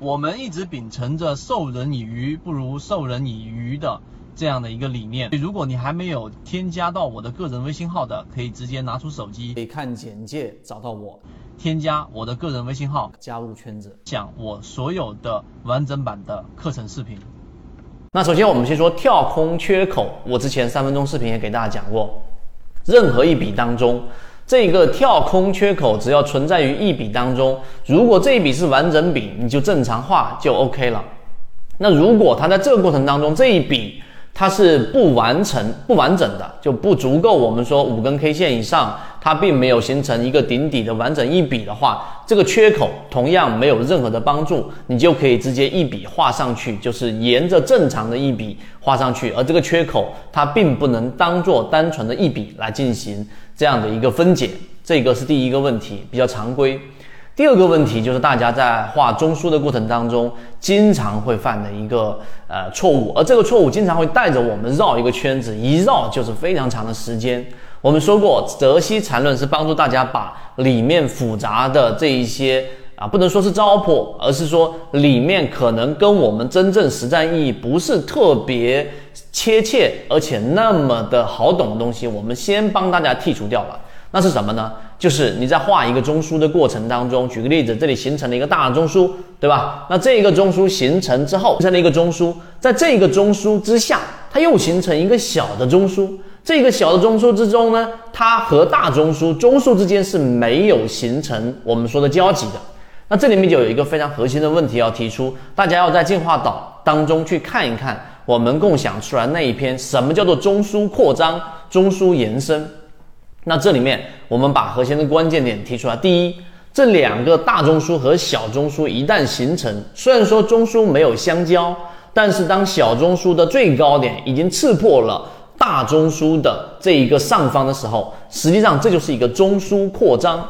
我们一直秉承着授人以鱼不如授人以渔的这样的一个理念。如果你还没有添加到我的个人微信号的，可以直接拿出手机，可以看简介找到我，添加我的个人微信号，加入圈子，讲我所有的完整版的课程视频。那首先我们先说跳空缺口，我之前三分钟视频也给大家讲过，任何一笔当中。这个跳空缺口只要存在于一笔当中，如果这一笔是完整笔，你就正常画就 OK 了。那如果它在这个过程当中这一笔它是不完成、不完整的，就不足够我们说五根 K 线以上。它并没有形成一个顶底的完整一笔的话，这个缺口同样没有任何的帮助，你就可以直接一笔画上去，就是沿着正常的一笔画上去，而这个缺口它并不能当做单纯的一笔来进行这样的一个分解，这个是第一个问题，比较常规。第二个问题就是大家在画中枢的过程当中经常会犯的一个呃错误，而这个错误经常会带着我们绕一个圈子，一绕就是非常长的时间。我们说过，泽西缠论是帮助大家把里面复杂的这一些啊，不能说是糟粕，而是说里面可能跟我们真正实战意义不是特别切切，而且那么的好懂的东西，我们先帮大家剔除掉了。那是什么呢？就是你在画一个中枢的过程当中，举个例子，这里形成了一个大中枢，对吧？那这个中枢形成之后，形成了一个中枢，在这个中枢之下，它又形成一个小的中枢。这个小的中枢之中呢，它和大中枢中枢之间是没有形成我们说的交集的。那这里面就有一个非常核心的问题要提出，大家要在进化岛当中去看一看我们共享出来那一篇什么叫做中枢扩张、中枢延伸。那这里面我们把核心的关键点提出来。第一，这两个大中枢和小中枢一旦形成，虽然说中枢没有相交，但是当小中枢的最高点已经刺破了。大中枢的这一个上方的时候，实际上这就是一个中枢扩张。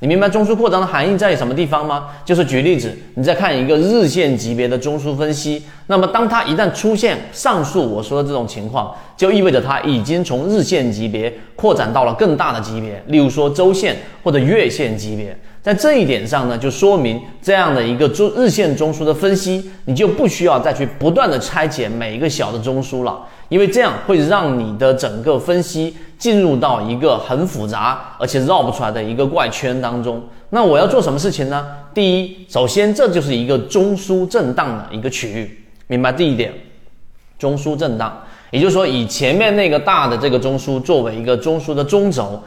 你明白中枢扩张的含义在什么地方吗？就是举例子，你再看一个日线级别的中枢分析，那么当它一旦出现上述我说的这种情况，就意味着它已经从日线级别扩展到了更大的级别，例如说周线或者月线级别。在这一点上呢，就说明这样的一个中日线中枢的分析，你就不需要再去不断的拆解每一个小的中枢了。因为这样会让你的整个分析进入到一个很复杂而且绕不出来的一个怪圈当中。那我要做什么事情呢？第一，首先这就是一个中枢震荡的一个区域，明白第一点，中枢震荡，也就是说以前面那个大的这个中枢作为一个中枢的中轴，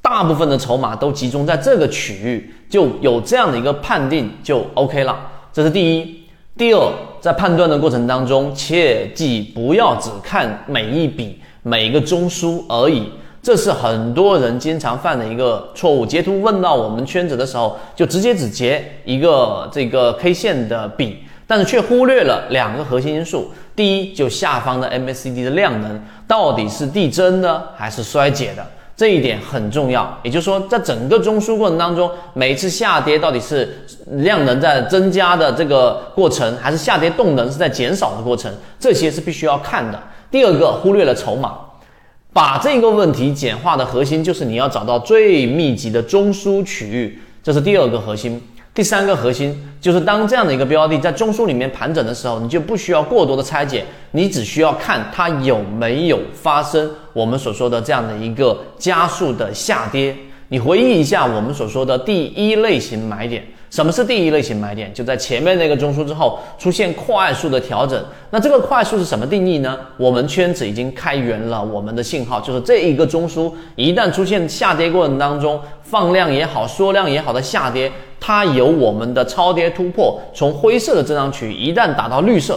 大部分的筹码都集中在这个区域，就有这样的一个判定就 OK 了。这是第一。第二，在判断的过程当中，切记不要只看每一笔每一个中枢而已，这是很多人经常犯的一个错误。截图问到我们圈子的时候，就直接只截一个这个 K 线的笔，但是却忽略了两个核心因素。第一，就下方的 MACD 的量能到底是递增的还是衰减的。这一点很重要，也就是说，在整个中枢过程当中，每一次下跌到底是量能在增加的这个过程，还是下跌动能是在减少的过程，这些是必须要看的。第二个，忽略了筹码，把这个问题简化的核心就是你要找到最密集的中枢区域，这是第二个核心。第三个核心就是，当这样的一个标的在中枢里面盘整的时候，你就不需要过多的拆解，你只需要看它有没有发生我们所说的这样的一个加速的下跌。你回忆一下我们所说的第一类型买点。什么是第一类型买点？就在前面那个中枢之后出现快速的调整。那这个快速是什么定义呢？我们圈子已经开源了我们的信号，就是这一个中枢一旦出现下跌过程当中放量也好、缩量也好的下跌，它有我们的超跌突破，从灰色的震荡区一旦打到绿色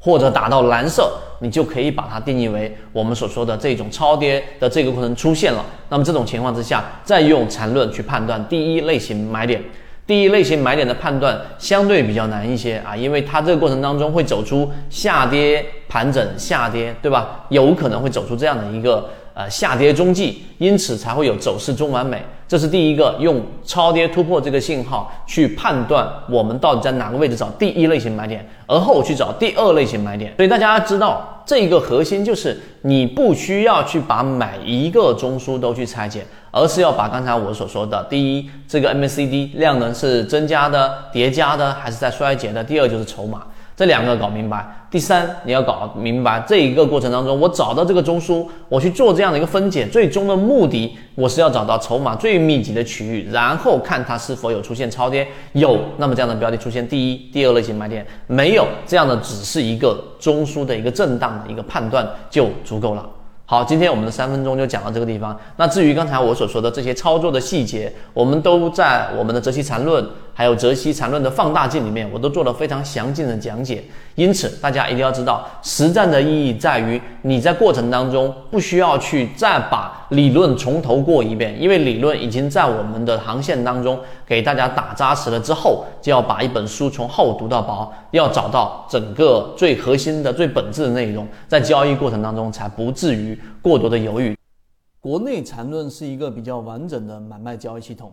或者打到蓝色，你就可以把它定义为我们所说的这种超跌的这个过程出现了。那么这种情况之下，再用缠论去判断第一类型买点。第一类型买点的判断相对比较难一些啊，因为它这个过程当中会走出下跌盘整下跌，对吧？有可能会走出这样的一个呃下跌中继，因此才会有走势中完美。这是第一个用超跌突破这个信号去判断我们到底在哪个位置找第一类型买点，而后去找第二类型买点。所以大家知道，这一个核心就是你不需要去把每一个中枢都去拆解，而是要把刚才我所说的，第一，这个 MACD 量能是增加的、叠加的，还是在衰竭的；第二就是筹码。这两个搞明白，第三你要搞明白这一个过程当中，我找到这个中枢，我去做这样的一个分解，最终的目的我是要找到筹码最密集的区域，然后看它是否有出现超跌，有，那么这样的标的出现第一、第二类型买点，没有这样的只是一个中枢的一个震荡的一个判断就足够了。好，今天我们的三分钟就讲到这个地方。那至于刚才我所说的这些操作的细节，我们都在我们的《泽西禅论》还有《泽西禅论》的放大镜里面，我都做了非常详尽的讲解。因此，大家一定要知道，实战的意义在于你在过程当中不需要去再把理论从头过一遍，因为理论已经在我们的航线当中给大家打扎实了之后，就要把一本书从厚读到薄，要找到整个最核心的、最本质的内容，在交易过程当中才不至于过多的犹豫。国内缠论是一个比较完整的买卖交易系统，